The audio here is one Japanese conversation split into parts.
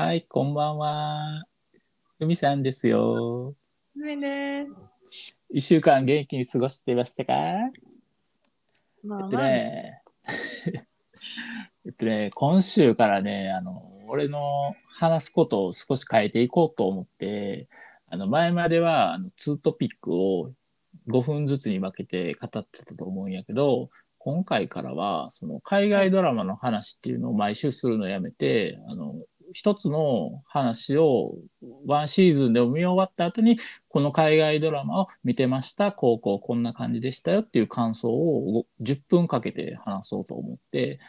はい、こんばんは。ふみさんですよ。はいね。一週間元気に過ごしてましたか？えっとまあまあ、ね、えっとね、今週からね、あの、俺の話すことを少し変えていこうと思って、あの、前までは、あの、2トピックを5分ずつに分けて語ってたと思うんやけど、今回からは、その、海外ドラマの話っていうのを毎週するのやめて、あの、一つの話をワンシーズンで見終わった後に、この海外ドラマを見てました、こうこうこんな感じでしたよっていう感想を10分かけて話そうと思って、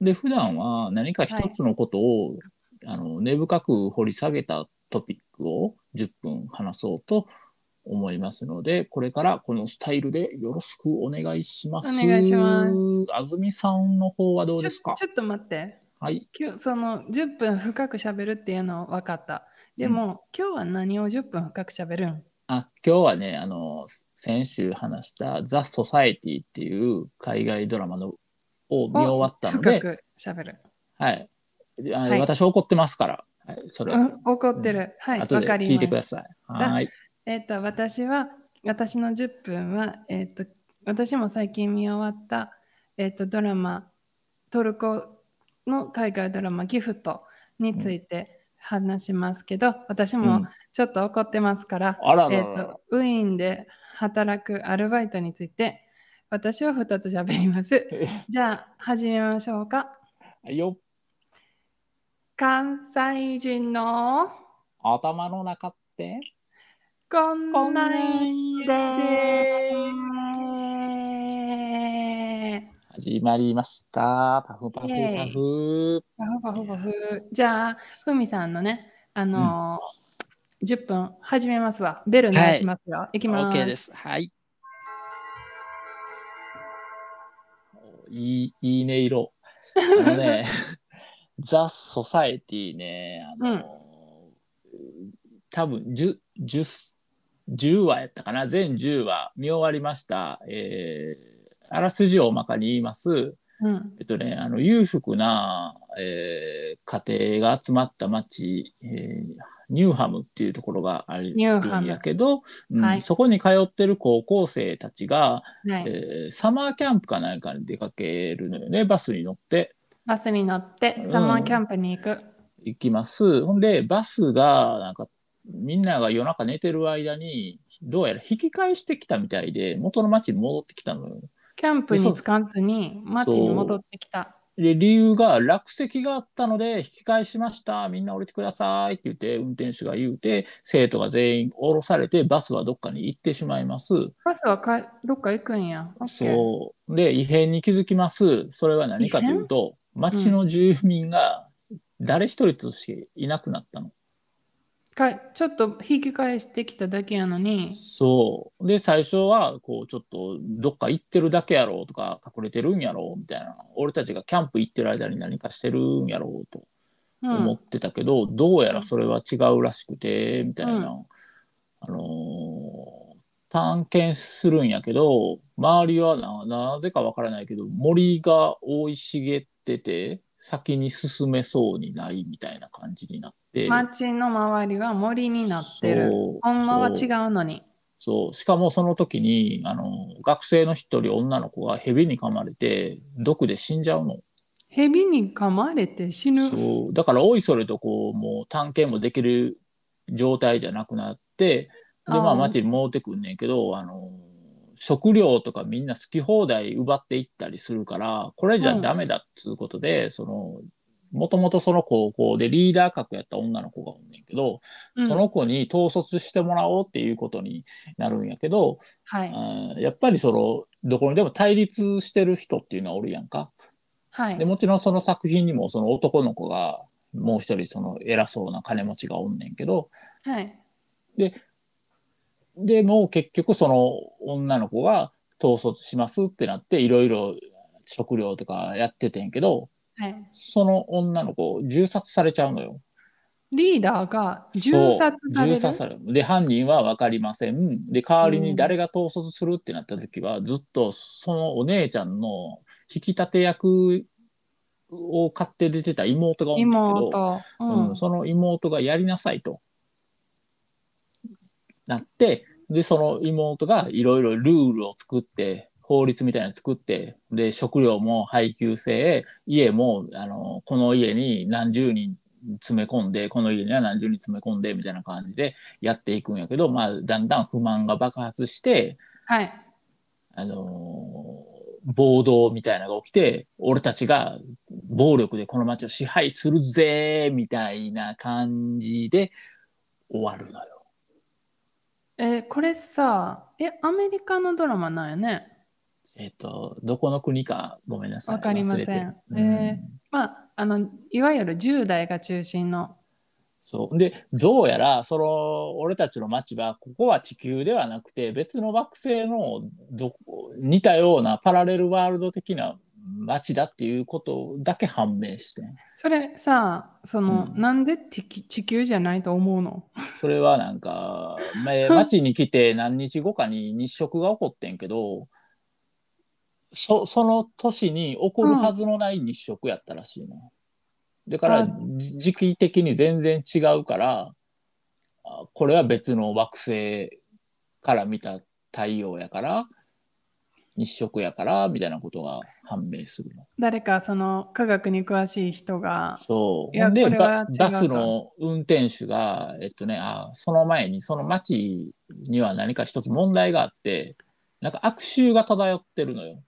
で、普段は何か一つのことを、あの根深く掘り下げたトピックを10分話そうと思いますので、これからこのスタイルでよろしくお願いします。お願いします。あずみさんの方はどうですか？ちょっと待って。はい。今日その10分深く喋るっていうの分かった。でも、今日は何を10分深く喋るん？あ、今日はね、あの、先週話したザ・ソサエティっていう海外ドラマのを見終わったので、深く喋る。はい。はい私怒ってますから、はい、それ、うん、怒ってる。はい、後でわかります。聞いてください。はい。えっ、と、私は、私の10分は、えっ、と、私も最近見終わった、えっ、と、ドラマ、トルコの海外ドラマ、ギフトについて話しますけど、私うもんちょっと怒ってますから、あららえららっと、ウィーンで働くアルバイトについて、私は2つ喋ります。じゃあ、始めましょうか。はいよ。関西人の頭の中って、こんななんで始まりました。パフパフパフ。パフパフパフ。じゃあ、ふみさんのね、あのー10分始めますわ。ベル鳴らしますよ。い、きます。OK です。はい。いい、いい音色。あのね、ザ・ソサエティね、あの、多分10、10、10話やったかな全10話見終わりました。えーあらすじを大まかに言います。うん。えっとね、あの裕福な、えー家庭が集まった町、えーニューハムっていうところがあるニューハムんやけど、うんはいそこに通ってる高校生たちが、はい。えーサマーキャンプかなんかに出かけるのよね、バスに乗ってバスに乗ってうんサマーキャンプに行く。行きます。ほんで、バスが、なんか、みんなが夜中寝てる間に、どうやら引き返してきたみたいで、元の町に戻ってきたのよ。キャンプに着かずに街に戻ってきた。で、理由が落石があったので引き返しました。みんな降りてくださいって言って、運転手が言うて、生徒が全員降ろされて、バスはどっかに行ってしまいます。バスはかどっか行くんや。そう。で、異変に気づきます。それは何かというと、町の住民が誰一人としていなくなったの。かちょっと引き返してきただけやのに、そう。で、最初は、こう、ちょっと、どっか行ってるだけやろうとか、隠れてるんやろうみたいな。俺たちがキャンプ行ってる間に何かしてるんやろうとうん思ってたけど、どうやらそれは違うらしくて、みたいな。うんあのー探検するんやけど、周りはななぜかわからないけど、森が生い茂ってて、先に進めそうにないみたいな感じになって。街の周りは森になってる。ほんまは違そううのに。そう。しかもその時に、あの、学生の一人女の子が蛇に噛まれて、毒で死んじゃうの。蛇に噛まれて死ぬ。そう。だから、おいそれとこう、もう探検もできる状態じゃなくなって、で、まあ、町に戻ってくんねんけど、あの、食料とかみんな好き放題奪っていったりするから、これじゃダメだっつうことで、その、もともとその高校でリーダー格やった女の子がおんねんけど、うんその子に統率してもらおうっていうことになるんやけど、はい。うんやっぱりそのどこにでも対立してる人っていうのはおるやんか。はいで。もちろんその作品にもその男の子がもう一人その偉そうな金持ちがおんねんけどはい。でも結局その女の子が統率しますってなっていろいろ食料とかやっててんけどはい。その女の子銃殺されちゃうのよ。リーダーが銃殺される？銃殺される。で、犯人は分かりません。で、代わりに誰が統率するってなった時は、ずっとそのお姉ちゃんの引き立て役を買って出てた妹がおんねんけど、妹。うんうん、その妹がやりなさいと。なって、で、その妹がいろいろルールを作って、法律みたいなの作って、で、食料も配給制、家も、あの、この家に何十人詰め込んで、この家には何十人詰め込んで、みたいな感じでやっていくんやけど、まあ、だんだん不満が爆発して、はい。あのー暴動みたいなのが起きて、俺たちが暴力でこの街を支配するぜみたいな感じで終わるのよ。えーこれさ、え、アメリカのドラマなんやね。えっ、と、どこの国かごめんなさい。わかりません忘れてるえまあ、あの、いわゆる10代が中心の。そう。で、どうやら、その、俺たちの街は、ここは地球ではなくて、別の惑星のど似たようなパラレルワールド的な街だっていうことだけ判明してん。それさ、その、うんなんで地球地球じゃないと思うの？それはなんか、まあ 街に来て何日後かに日食が起こってんけど、そその年に起こるはずのない日食やったらしいの。だから時期的に全然違うから、あこれは別の惑星から見た太陽やから、日食やから、みたいなことが判明するの。誰かその科学に詳しい人が、そう。でバ、バスの運転手が、えっとね、あその前に、その街には何か一つ問題があって、なんか悪臭が漂ってるのよ。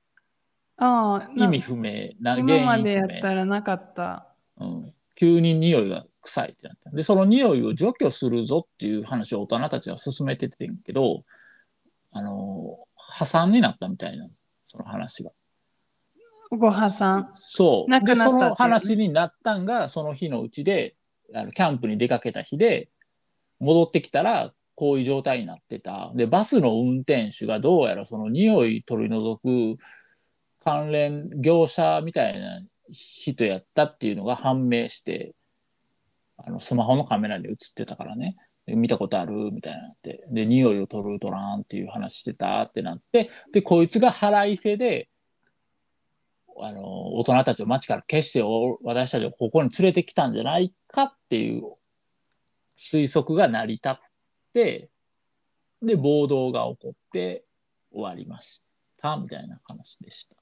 ああ、な意味不明な原今までやっ因不明。たらなかった。うん、急に匂いが臭いってなった。で、その匂いを除去するぞっていう話を大人たちは進めててんけど、あの、破産になったみたいな、その話が。ご破産？そう。で、なくなねその話になったんが、その日のうちで、あのキャンプに出かけた日で、戻ってきたら、こういう状態になってた。で、バスの運転手がどうやらその匂い取り除く関連業者みたいな人やったっていうのが判明して、あのスマホのカメラに映ってたからね。見たことあるみたいになって。で、匂いを取る取らんっていう話してたってなって、で、こいつが腹いせで、あの、大人たちを街から消して私たちをここに連れてきたんじゃないかっていう推測が成り立って、で、暴動が起こって終わりました、みたいな話でした。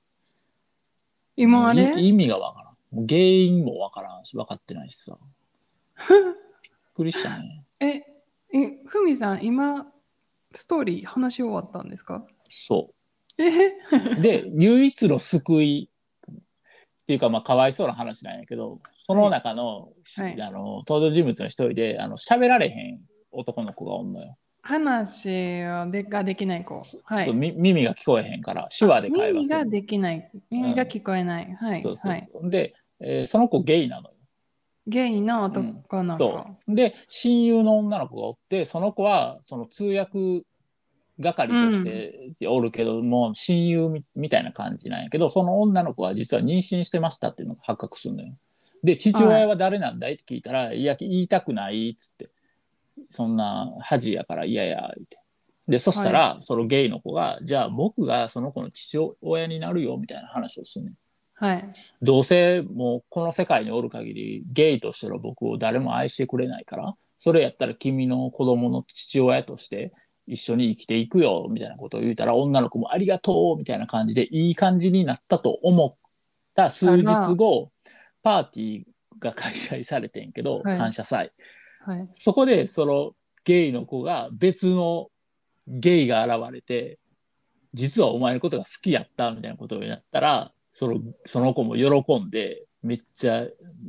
今あれ？い意味がわからん。もう原因もわからんし、分かってないしさ。びっくりしたね。え、え、ふみさん、今、ストーリー話し終わったんですか？そえ？う。で、唯一の救いっていうか、まあ、かわいそうな話なんやけど、その中の、はいあの登場人物の一人で、あの喋られへん男の子がおんのよ。話をでができない子。はい。そうみ耳が聞こえへんから、手話で会話する。耳ができない。耳が聞こえない。はい。そうそうはい。そう。で、えーその子ゲイなのよ。ゲイの男の子。そう。で、親友の女の子がおって、その子は、その通訳係としておるけども、親友みみたいな感じなんやけど、その女の子は実は妊娠してましたっていうのが発覚するのよ。で、父親は誰なんだい？って聞いたら、いや、言いたくないっつって、そんな恥やから嫌や、言って。で、そしたら、そのゲイの子が、じゃあ僕がその子の父親になるよ、みたいな話をするねん。はい。どうせもうこの世界におる限りゲイとしての僕を誰も愛してくれないからそれやったら君の子供の父親として一緒に生きていくよみたいなことを言うたら女の子もありがとうみたいな感じでいい感じになったと思った数日後パーティーが開催されてんけど、はい感謝祭はい。そこでそのゲイの子が別のゲイが現れて実はお前のことが好きやったみたいなことをやったらそのその子も喜んでめっちゃ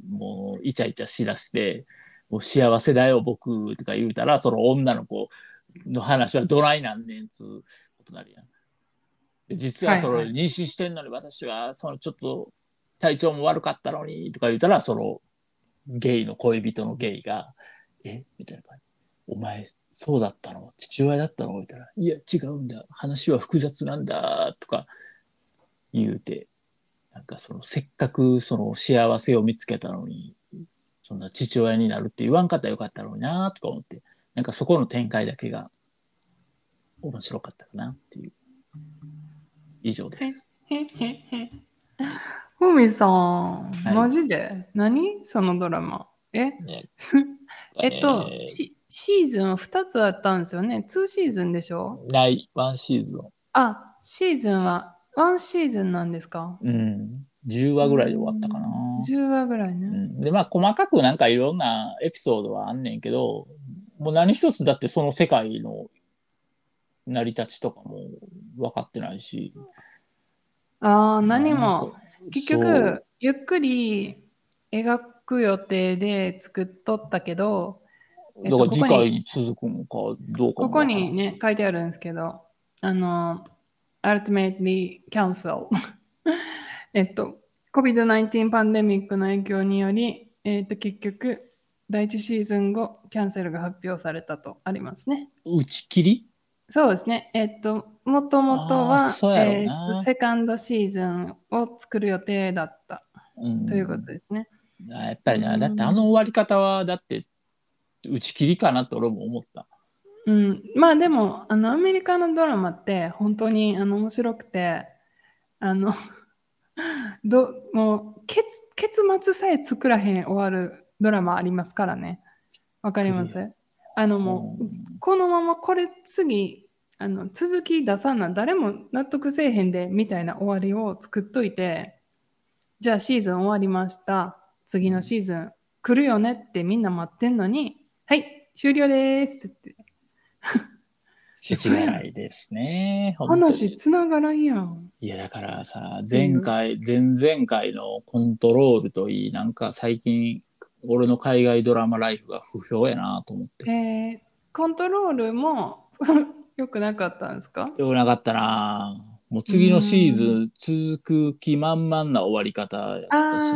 もうイチャイチャしだして「もう幸せだよ僕」とか言うたらその女の子の話はどないなんねんつうことなるやん。で実はその妊娠してんのに私はそのちょっと体調も悪かったのにとか言うたらそのゲイの恋人のゲイが「え？みたいな感じ。お前、そうだったの？父親だったの？みたいな。いや、違うんだ。話は複雑なんだ。とか言うて、なんかその、せっかくその幸せを見つけたのに、そんな父親になるって言わんかったらよかったのになとか思って、なんかそこの展開だけが面白かったかなっていう。以上です。ふみさん、はいマジで？何？そのドラマ。え？ね えっと、ねシシーズン2つあったんですよね。2シーズンでしょ？ない、ワンシーズン。あ、シーズンは1シーズンなんですか？うん。10話ぐらいで終わったかな。10話ぐらいうね。ん、で、まあ、細かくなんかいろんなエピソードはあんねんけど、もう何一つだってその世界の成り立ちとかも分かってないし。ああ、何もか。結局、ゆっくり描く予定で作っとったけど、えっとだから次回に続くのかどうかもここにね、書いてあるんですけど、あの、ultimately cancel。えっと、COVID-19 パンデミックの影響により、えっと、結局、第一シーズン後、キャンセルが発表されたとありますね。打ち切り？そうですね。えっと、もともとは、えっセカンドシーズンを作る予定だったうんということですね。やっぱりな、うんだってあの終わり方は、だって打ち切りかなと俺も思った。うん、まあでもあのアメリカのドラマって本当にあの面白くてあの どもう結結末さえ作らへん終わるドラマありますからね。わかります？あのもう、このままこれ次あの続き出さな誰も納得せえへんでみたいな終わりを作っといてじゃあシーズン終わりました次のシーズン来るよねってみんな待ってんのにはい終了ですって切ないですね。話つながらんやん。いや、だからさ、前回、前々回のコントロールといい、なんか最近、俺の海外ドラマライフが不評やなと思って。えーコントロールも 良くなかったんですか？よくなかったなもう次のシーズン続く気満々な終わり方やったし。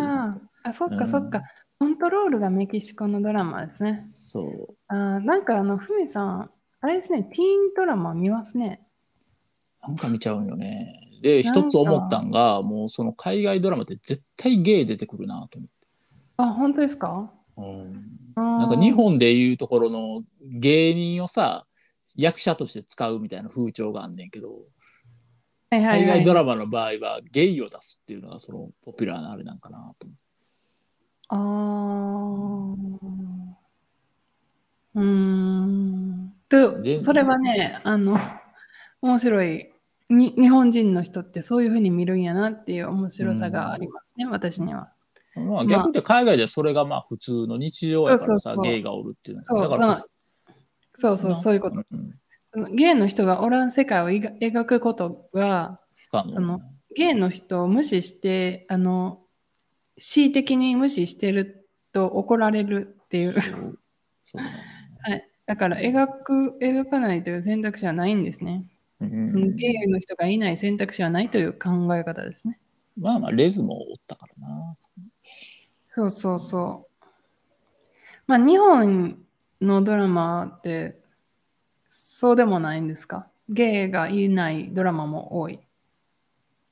あそっうんかそっか。コントロールがメキシコのドラマですね。そう。あーなんかあの、ふみさん、あれですね、ティーンドラマ見ますね。なんか見ちゃうんよね。で、一つ思ったんが、もうその海外ドラマって絶対ゲイ出てくるなと思って。あ、本当ですか？うんななんか日本でいうところの芸人をさ、役者として使うみたいな風潮があんねんけど、はいはいはい海外ドラマの場合はゲイを出すっていうのがそのポピュラーなあれなんかなと思って。あーうーん。とそれはね、あの、面白いに。日本人の人ってそういうふうに見るんやなっていう面白さがありますね、私には。まあ逆で海外ではそれがまあ普通の日常やからさゲイがおるっていうのそうだからそうそう、そういうこと。ゲイの人がおらん世界を描描くことが、そのゲイの人を無視して、あの、恣意的に無視してると怒られるっていう。そうはい。だから描く、描かないという選択肢はないんですね。うんそのゲイの人がいない選択肢はないという考え方ですね。まあまあレズもおったからな。そうそうそう。まあ日本のドラマってそうでもないんですか？ゲイがいないドラマも多い。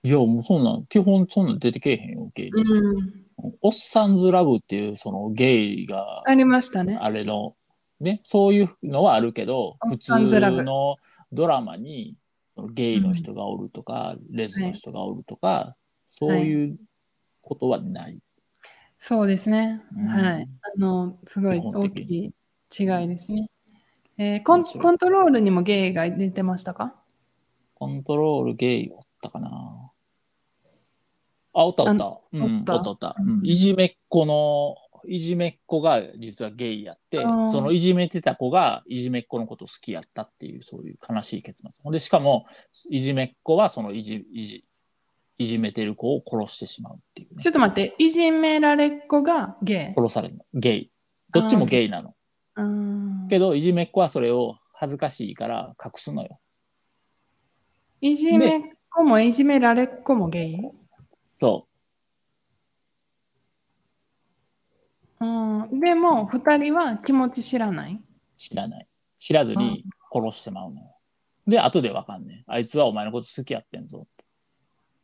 いやもうそんなん基本そんなん出てけえへんよゲイ。うん。おっさんずラブっていうそのゲイがありましたね。あれのねそういうのはあるけど普通のドラマにそのゲイの人がおるとか、レズの人がおるとか、そういうことはない。そうですね。うんはい。あの、すごい大基本的きい違いですね。えーコン面白いコントロールにもゲイが出てましたか？コントロールゲイおったかなあ、おったおった。うん、おおったおった。いじめっ子の、いじめっ子が実はゲイやってそのいじめてた子がいじめっ子のこと好きやったっていう、そういう悲しい結末。ほんで、しかも、いじめっ子はそのいじ、いじ、いじめてる子を殺してしまうっていうねちょ。っと待って、いじめられっ子がゲイ？殺されるの。ゲイ。どっちもゲイなの。うーんけど、いじめっ子はそれを恥ずかしいから隠すのよ。いじめっ子もいじめられっ子もゲイ？そうん、でも、二人は気持ち知らない？う。知らない。知らずに殺してまうのよ。で、後でわかんねん。あいつはお前のこと好きやってんぞって。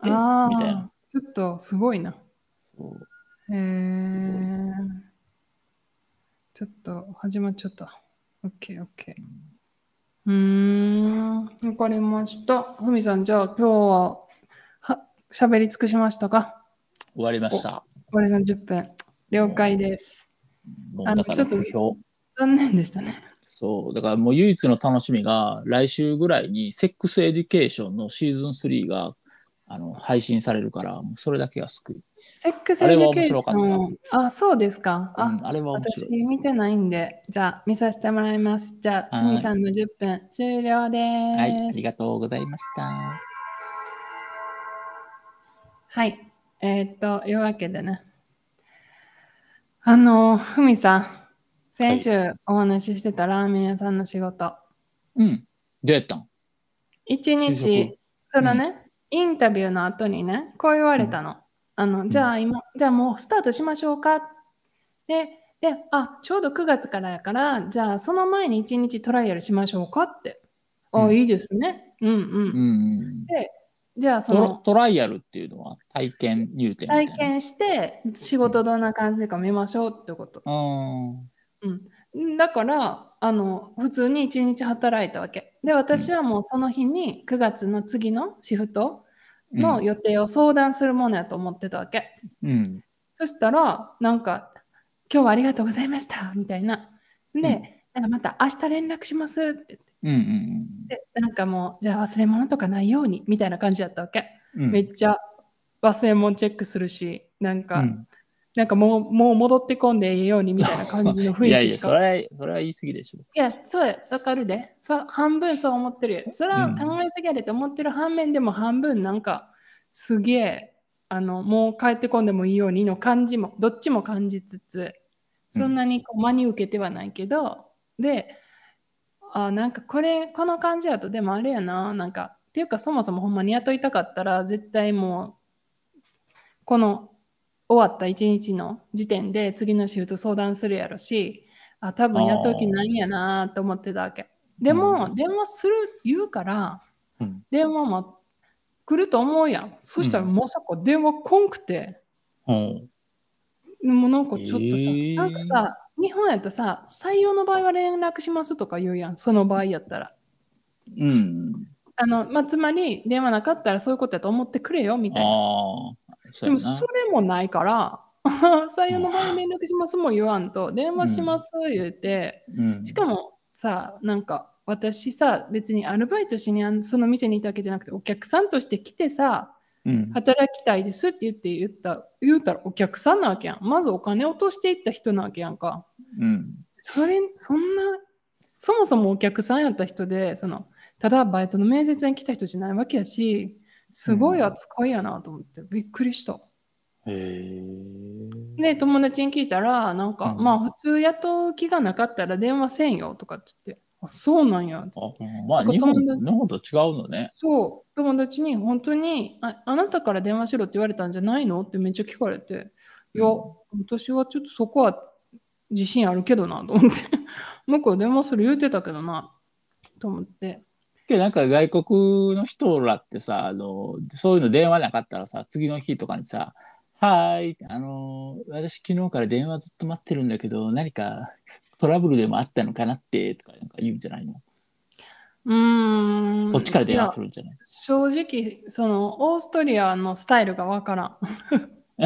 え？あみたいなあ、ちょっとすごいな。そう。へえ。ちょっと始まっちゃった。オッケーオッケー。うーん、わかりました。ふみさん、じゃあ今日はは喋り尽くしましたか？終わりました。俺の10分。了解です。もうだから不評。残念でしたね。そう。だからもう唯一の楽しみが、来週ぐらいに Sex Education のシーズン3があの配信されるから、もうそれだけが救い。 Sex Education。あ、そうですか。あ、うんあれは面私白い。見てないんで、じゃあ見させてもらいます。じゃあ、はいふみさんの10分終了です。はい、ありがとうございました。はい。えーっと、いうわけでね。あの、ふみさん、先週お話ししてたラーメン屋さんの仕事。うん。どうやったん？一日、そのね、インタビューの後にね、こう言われたの。あの、じゃあ今、じゃあもうスタートしましょうか。で、で、あ、ちょうど9月からやから、じゃあその前に一日トライアルしましょうかって。あ、うんいいですね。うんうん。うんうん。じゃあその、トライアルっていうのは体験入店みたいな。体験して仕事どんな感じか見ましょうってこと。うん。だからあの普通に1日働いたわけで私はもうその日に9月の次のシフトの予定を相談するものやと思ってたわけ、うん。そしたらなんか「今日はありがとうございました」みたいなで、うんなんかまた明日連絡しますってうんうん言ってなんかもうじゃあ忘れ物とかないようにみたいな感じだったわけ、うん。めっちゃ忘れ物チェックするしなんか、うんなんかもうもう戻ってこんでいいようにみたいな感じの雰いやいや、囲気しかそれは、それは言い過ぎでしょ。いや、そうや、わかるで。そう半分そう思ってるよ。それはうん考えすぎやでと思ってる反面でも半分なんかすげえあのもう帰ってこんでもいいようにの感じもどっちも感じつつそんなにこう真に受けてはないけど、であなんかこれこの感じやとでもあれやな。なんかっていうかそもそもほんまに雇いたかったら絶対もうこの終わった一日の時点で次のシフト相談するやろしあ多分雇う気ないんやなと思ってたわけ。でも、うん。電話する言うからうん。電話も来ると思うやん。そしたらうん。まさか電話来んくて、うん。もうなんかちょっとさ、えー。なんかさ日本やったらさ採用の場合は連絡しますとか言うやん。その場合やったら。うん。あの、まあ、つまり電話なかったらそういうことやと思ってくれよみたいな。でもそ。れもないから 採用の場合連絡しますも言わんと電話します言うて、うん。しかもさなんか私さ別にアルバイトしにあんその店にいたわけじゃなくてお客さんとして来てさうん。働きたいですって言って言った言うたらお客さんなわけやんまずお金落としていった人なわけやんかうん。それそんなそもそもお客さんやった人でそのただバイトの面接に来た人じゃないわけやしすごい扱いやなと思ってびっくりした。へえ。で友達に聞いたらなんか、うんまあ普通雇う気がなかったら電話せんよとかって言ってあそうなんや。あまあ、日本、日本と違うのね。そう。友達に本当にああなたから電話しろって言われたんじゃないのってめっちゃ聞かれて。いやうん。私はちょっとそこは自信あるけどなと思って。向こう電話する言うてたけどな。と思って。けどなんか外国の人らってさ、あの、そういうの電話なかったらさ、次の日とかにさ、はーい、あの、私昨日から電話ずっと待ってるんだけど、何かトラブルでもあったのかなって、とかなんか言うんじゃないの？うーん。こっちから電話するんじゃない？正直そのオーストリアのスタイルがわからん。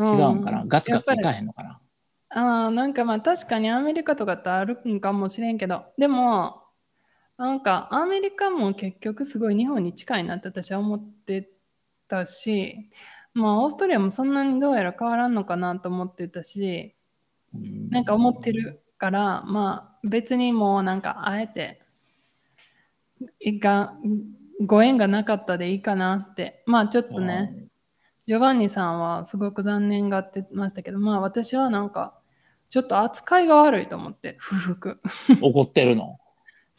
違うんかな、ガツガツいかんへんのかな？ああ、なんかまあ確かにアメリカとかってあるんかもしれんけど、でも、なんかアメリカも結局すごい日本に近いなって私は思ってたし、まあオーストリアもそんなにどうやら変わらんのかなと思ってたし、うんなんか思ってるから、まあ別にもうなんかあえて、いかご縁がなかったでいいかなって、まあちょっとね、ジョバンニさんはすごく残念がってましたけど、まあ私はなんか、ちょっと扱いが悪いと思って、不服。怒ってるの？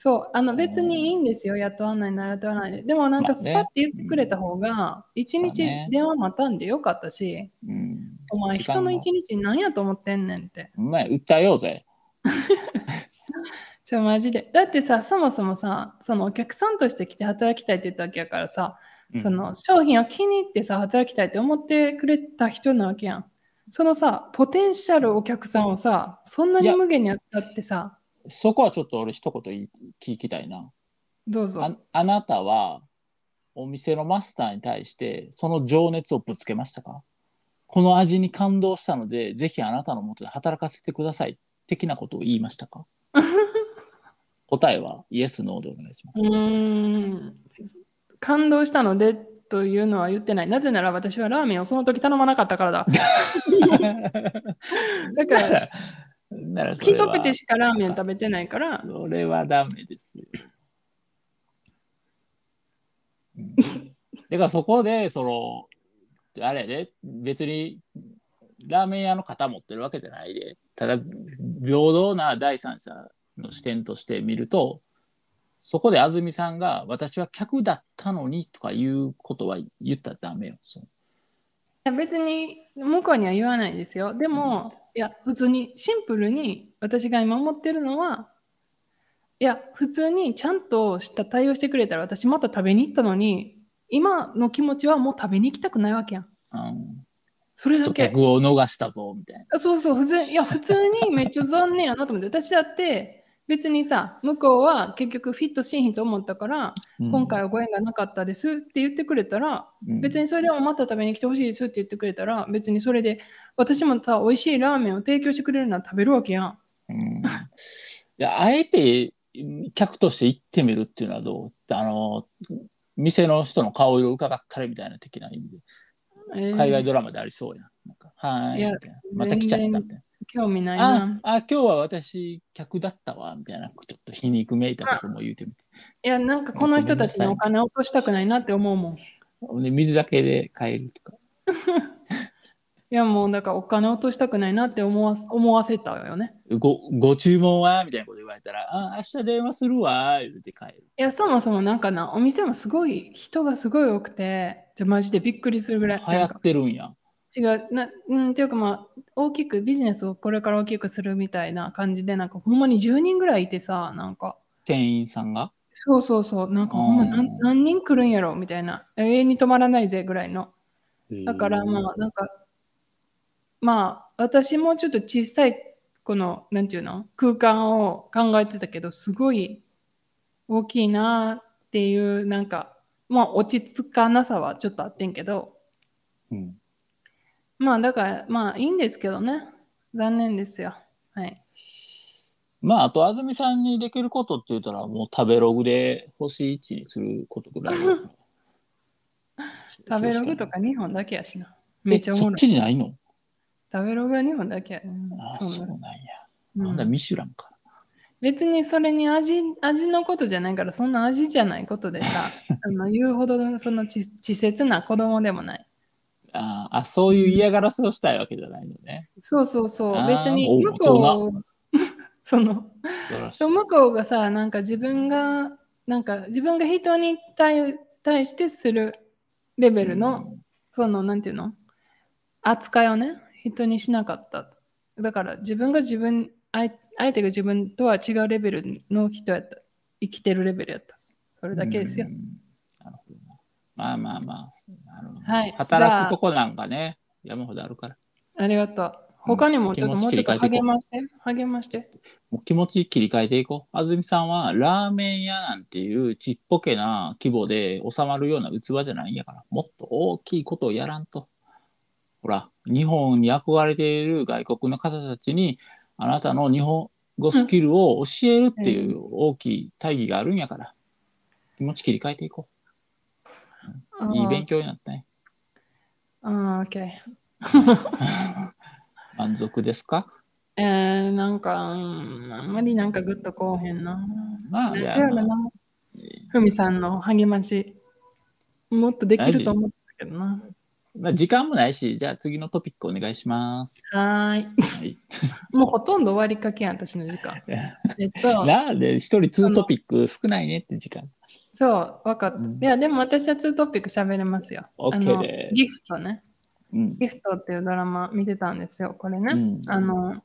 そう、あの別にいいんですよ、雇わないなら雇わないで。でもなんかスパッて言ってくれた方が、一日電話待たんでよかったし、うん。お前人の一日何やと思ってんねんって。お前、訴えようぜ。ちょ、マジで。だってさ、そもそもさ、そのお客さんとして来て働きたいって言ったわけやからさ、うんその商品を気に入ってさ、働きたいって思ってくれた人なわけやん。そのさ、ポテンシャルお客さんをさ、そんないにや無限に扱ってさ、そこはちょっと俺一言聞きたいな。どうぞ。ああなたはお店のマスターに対してその情熱をぶつけましたか？この味に感動したので、ぜひあなたのもとで働かせてください。的なことを言いましたか？答えはイエス、ノーでお願いします。うーん感動したのでというのは言ってない。なぜなら私はラーメンをその時頼まなかったからだ。だから、なら一口しかラーメン食べてないから、それはダメです。よ。うん。だからそこで、その、あれ？やで、別にラーメン屋の方持ってるわけじゃないで、ただ、平等な第三者の視点として見ると、そこで安住さんが、私は客だったのにとかいうことは言ったらダメよ。いや別に向こうには言わないですよ。でも、いや、普通に、シンプルに私が今思ってるのは、いや、普通にちゃんとした対応してくれたら私また食べに行ったのに、今の気持ちはもう食べに行きたくないわけやん。うん、それだけ。客を逃したぞ、みたいな。あそうそう、普通いや、普通にめっちゃ残念やなと思って、私だって別にさ、向こうは結局フィットしんひんと思ったから、うん今回はご縁がなかったですって言ってくれたら、うん別にそれでもまた食べに来てほしいですって言ってくれたら、別にそれで私もさ、美味しいラーメンを提供してくれるなら食べるわけやん。うんいや、あえて客として行ってみるっていうのはどうあの、店の人の顔色を伺ったりみたいな的な意味で、えー海外ドラマでありそうやん。なんかはーい。また来ちゃったみたいな。興味ないあな。あ、今日は私客だったわ、みたいな、ちょっと皮肉めいたことも言うてみて。いや、なんかこの人たちにお金を落としたくないなって思うもん。水だけで買えるとか。や、もうだからお金落としたくないなって思わ思わせたよね。ごご注文は？みたいなこと言われたら、あ明日電話するわ、言うて帰る。いや、そもそもなんかな、お店もすごい、人がすごい多くて、じゃマジでびっくりするぐらい。流行ってるんや。違うな、うん、っていうかまあ、大きく、ビジネスをこれから大きくするみたいな感じで、なんかほんまに10人ぐらいいてさ、なんか、店員さんが？そうそうそう、なんかほんまうん何何人来るんやろみたいな、永遠に止まらないぜぐらいの。だからまあ、なんか、まあ、私もちょっと小さい、この、なんていうの、空間を考えてたけど、すごい大きいなっていう、なんか、まあ、落ち着かなさはちょっとあってんけど、うんまあ、だから、まあ、いいんですけどね。残念ですよ。はい。まあ、あと、安住さんにできることって言ったら、もう食べログで星1にすることぐらい。食べログとか2本だけやしな。めめっちゃおもろい。ちにないの？食べログは2本だけ。や、ね。ああ、そうなんや。うん。なんだ、ミシュランか。別にそれに味味のことじゃないからそんな味じゃないことでさ あの言うほどのその稚稚拙な子供でもない。ああ、そういう嫌がらせをしたいわけじゃないのね。そうそうそう。別にお向こう その向こうがさなんか自分がなんか自分が人に対対してするレベルの、そのなんていうの？扱いをね人にしなかっただから自分が自分相相手が自分とは違うレベルの人やった生きてるレベルやったそれだけですようんなるほどな。まあまあまあ。なるほどはい働くとこなんかね、山ほどあるから。ありがとう。他にもちょっともうちょっと励まして、励まして。もう気持ち切り替えていこう。安住さんはラーメン屋なんていうちっぽけな規模で収まるような器じゃないんやから、もっと大きいことをやらんと。ほら、日本に憧れている外国の方たちに、あなたの日本語スキルを教えるっていう大きい大義があるんやから、気持ち切り替えていこう。いい勉強になったね。あー、オッケ満足ですか？ー。えー、なんか、うんあんまりなんかグッとこうへんな。まあ、だじゃふみさんの励まし、もっとできると思ったけどな。まあ、時間もないし、じゃあ次のトピックお願いします。はーい。はい もうほとんど終わりかけやん、私の時間。えっと、なんで一人ツートピック少ないねって時間。そう、わかった。うんいや、でも私は2トピック喋れますよ。OK あのですギフトね。うん。ギフトっていうドラマ見てたんですよ、これね。うんあの、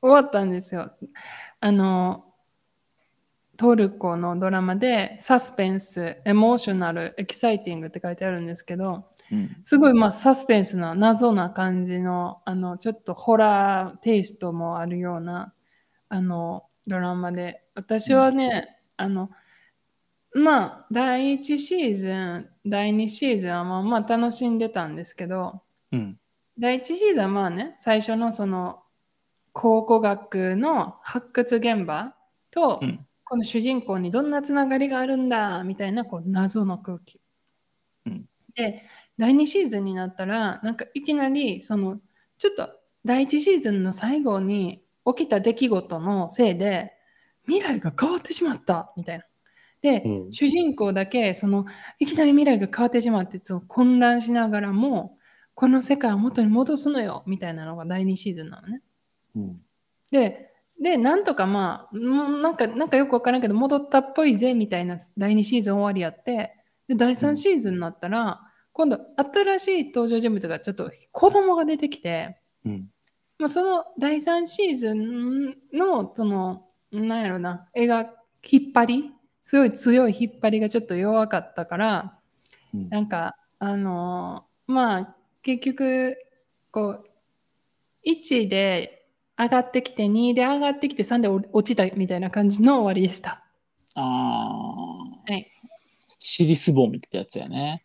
終わったんですよ。あの、トルコのドラマでサスペンス、エモーショナル、エキサイティングって書いてあるんですけど、うん。すごいまあサスペンスな謎な感じの、あの、ちょっとホラーテイストもあるような、あの、ドラマで、私はね、あの、まあ、第1シーズン、第2シーズンはまあまあ楽しんでたんですけど、うん。第1シーズンはまあね、最初のその考古学の発掘現場と、うんこの主人公にどんなつながりがあるんだみたいなこう謎の空気。うんで、第2シーズンになったら、なんかいきなりそのちょっと第1シーズンの最後に起きた出来事のせいで未来が変わってしまったみたいな。で、うん主人公だけそのいきなり未来が変わってしまってその混乱しながらもこの世界を元に戻すのよみたいなのが第2シーズンなのね。うん。で、で、なんとかまあ、うんなんか、なんかよくわからんけど、戻ったっぽいぜみたいな第2シーズン終わりやって、で、第3シーズンになったら、今度、新しい登場人物がちょっと子供が出てきて、うん。まあ、その第3シーズンの、その、なんやろな、映画、引っ張り、すごい強い引っ張りがちょっと弱かったから、うんなんか、あのーまあ、結局、こう、1で上がってきて、2で上がってきて、3で落ちたみたいな感じの終わりでした。ああ。はい。尻すぼみってやつやね。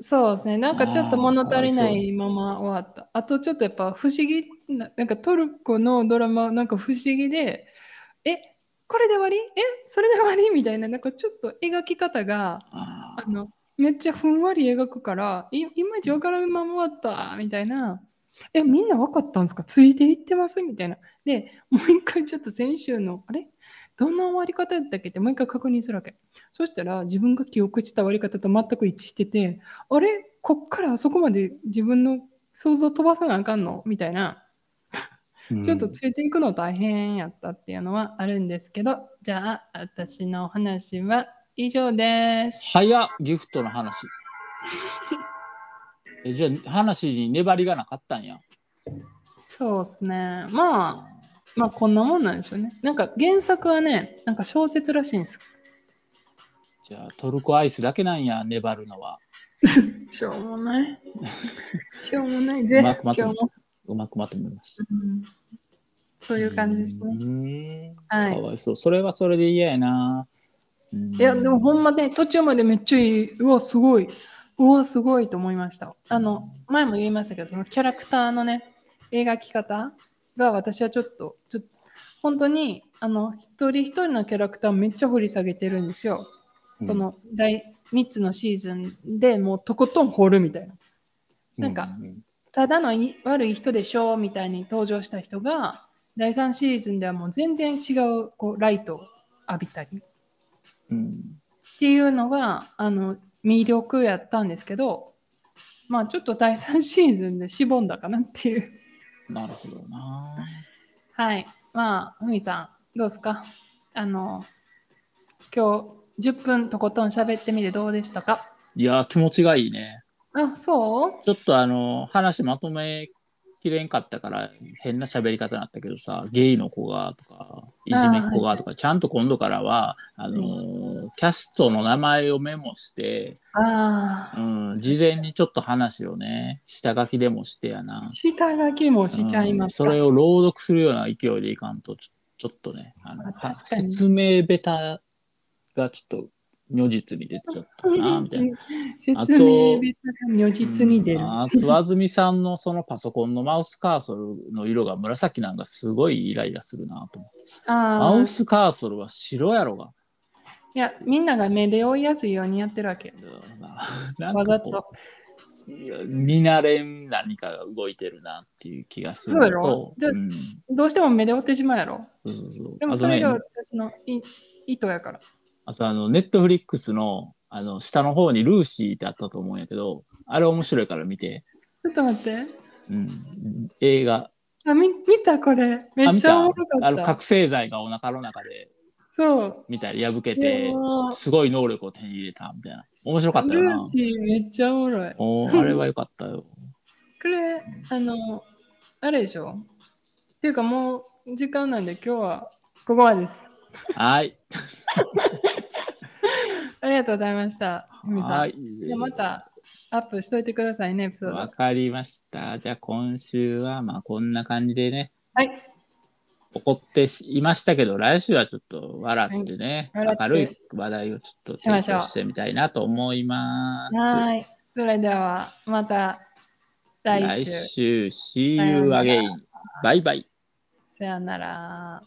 そうですね。なんかちょっと物足りないまま終わった。あとちょっとやっぱ不思議な、なんかトルコのドラマなんか不思議で、え、これで終わり？え、それで終わり？みたいな、なんかちょっと描き方が、ああの、めっちゃふんわり描くから、いいまいちわからんまま終わった、みたいな。え、みんなわかったんですか？ついていってます？みたいな。で、もう一回ちょっと先週の、あれ？どんな終わり方だったっけ？ってもう一回確認するわけ。そしたら自分が記憶した終わり方と全く一致してて、あれ？こっからあそこまで自分の想像飛ばさなあかんの？みたいな。うんちょっとついていくの大変やったっていうのはあるんですけど、じゃあ私の話は以上です。早っギフトの話。えじゃあ話に粘りがなかったんや。そうですね。まあ、まあこんなもんなんでしょうね。なんか原作はね、なんか小説らしいんです。じゃあトルコアイスだけなんや粘るのは。しょうもない。しょうもないうぜ。まくまとめ。うまくまとめました。うんそういう感じですね。ね。はいかわいそう。それはそれで嫌やな。うんいや、でもほんまね、途中までめっちゃいい。うわ、すごい。うわ、すごいと思いました。あの、前も言いましたけど、そのキャラクターのね、描き方が私はちょっと、ちょっと、本当に、あの、一人一人のキャラクターめっちゃ掘り下げてるんですよ。うんその、第3つのシーズンでもうとことん掘るみたいな。なんかうただのい悪い人でしょみたいに登場した人が、第3シーズンではもう全然違うこうライトを浴びたり。うんっていうのがあの魅力やったんですけど、まあちょっと第3シーズンでしぼんだかなっていう。なるほどな。はい。まあ、ふみさん、どうですか？あの、今日10分とことん喋ってみてどうでしたか？いや、気持ちがいいね。あ、そう？ちょっとあの、話まとめきれんかったから変な喋り方になったけどさ、ゲイの子がとか、いじめっ子がとか、ちゃんと今度からは、あのー、キャストの名前をメモして、うん、事前にちょっと話をね、下書きでもしてやな。下書きもしちゃいました。うんそれを朗読するような勢いでいかんと、ちょちょっとね、あのあ説明ベタがちょっと如実に出ちゃったな、みたいな。説明ベタが如実に出る。うんあと、安住さんのそのパソコンのマウスカーソルの色が紫なんかすごいイライラするなと思って。マああウスカーソルは白やろが。いや、みんなが目で追いやすいようにやってるわけ。わざとう見慣れん何かが動いてるなっていう気がするのそうやろ？うん、どうしても目で追ってしまうやろ？そうそうそうでもそれが私のい意図やから。あとあの、ネットフリックスの、あの、下の方にルーシーってあったと思うんやけど、あれ面白いから見て、ちょっと待って。うん、映画、あ、み見たこれ。めっちゃおた？もろかった。あの、覚醒剤がお腹の中でそう。見たり破けいてすごい能力を手に入れたみたいな。面白かったルよな。ーシーめっちゃおもろい。おーあれはよかったよ。これ、あの、あれでしょ？っていうかもう時間なんで今日はここまでです。はい。ありがとうございました。ふみさん。はい。じゃあまたアップしといてくださいね、エピソード。わかりました。じゃあ今週はまあこんな感じでね。はい。怒っていましたけど、来週はちょっと笑ってね、はい明るい話題をちょっと提供してみたいなと思います。はい。それでは、また来週。来週、See you again. バイバイ。さよなら。